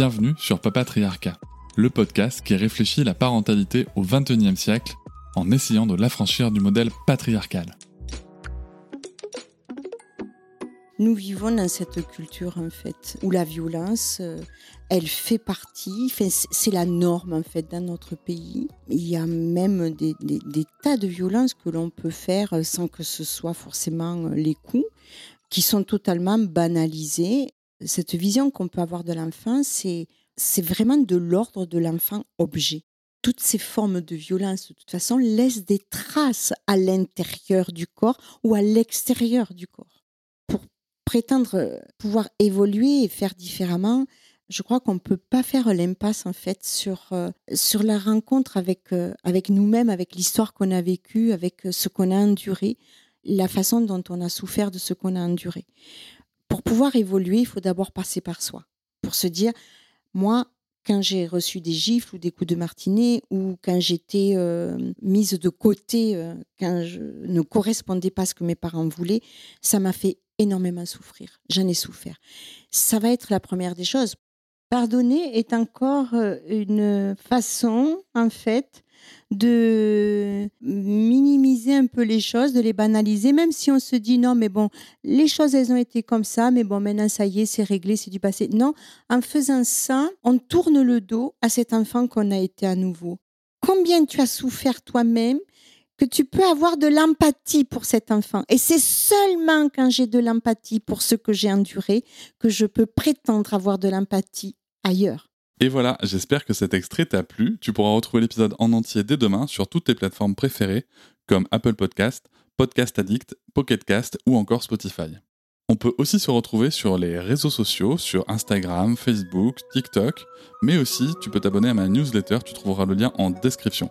Bienvenue sur Papatriarcat, le podcast qui réfléchit la parentalité au XXIe siècle en essayant de l'affranchir du modèle patriarcal. Nous vivons dans cette culture en fait où la violence, euh, elle fait partie, c'est la norme en fait dans notre pays. Il y a même des, des tas de violences que l'on peut faire sans que ce soit forcément les coups, qui sont totalement banalisées cette vision qu'on peut avoir de l'enfant, c'est, c'est vraiment de l'ordre de l'enfant objet. Toutes ces formes de violence, de toute façon, laissent des traces à l'intérieur du corps ou à l'extérieur du corps. Pour prétendre euh, pouvoir évoluer et faire différemment, je crois qu'on ne peut pas faire l'impasse en fait sur, euh, sur la rencontre avec, euh, avec nous-mêmes, avec l'histoire qu'on a vécue, avec ce qu'on a enduré, la façon dont on a souffert de ce qu'on a enduré pour pouvoir évoluer, il faut d'abord passer par soi. Pour se dire, moi, quand j'ai reçu des gifles ou des coups de martinet, ou quand j'étais euh, mise de côté, euh, quand je ne correspondais pas à ce que mes parents voulaient, ça m'a fait énormément souffrir. J'en ai souffert. Ça va être la première des choses. Pardonner est encore euh, une façon, en fait, de un peu les choses, de les banaliser, même si on se dit non, mais bon, les choses, elles ont été comme ça, mais bon, maintenant, ça y est, c'est réglé, c'est du passé. Non, en faisant ça, on tourne le dos à cet enfant qu'on a été à nouveau. Combien tu as souffert toi-même que tu peux avoir de l'empathie pour cet enfant? Et c'est seulement quand j'ai de l'empathie pour ce que j'ai enduré que je peux prétendre avoir de l'empathie ailleurs. Et voilà, j'espère que cet extrait t'a plu. Tu pourras retrouver l'épisode en entier dès demain sur toutes tes plateformes préférées comme Apple Podcast, Podcast Addict, Pocket Cast ou encore Spotify. On peut aussi se retrouver sur les réseaux sociaux, sur Instagram, Facebook, TikTok, mais aussi tu peux t'abonner à ma newsletter, tu trouveras le lien en description.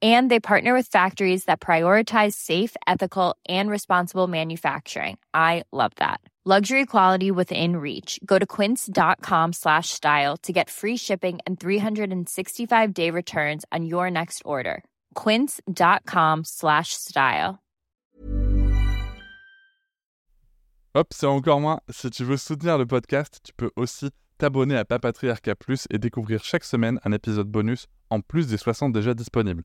And they partner with factories that prioritize safe, ethical, and responsible manufacturing. I love that. Luxury quality within reach. Go to quince.com slash style to get free shipping and 365 day returns on your next order. quince.com slash style. Hop, c'est encore moins. Si tu veux soutenir le podcast, tu peux aussi t'abonner à Papatriarca Plus et découvrir chaque semaine un épisode bonus en plus des 60 déjà disponibles.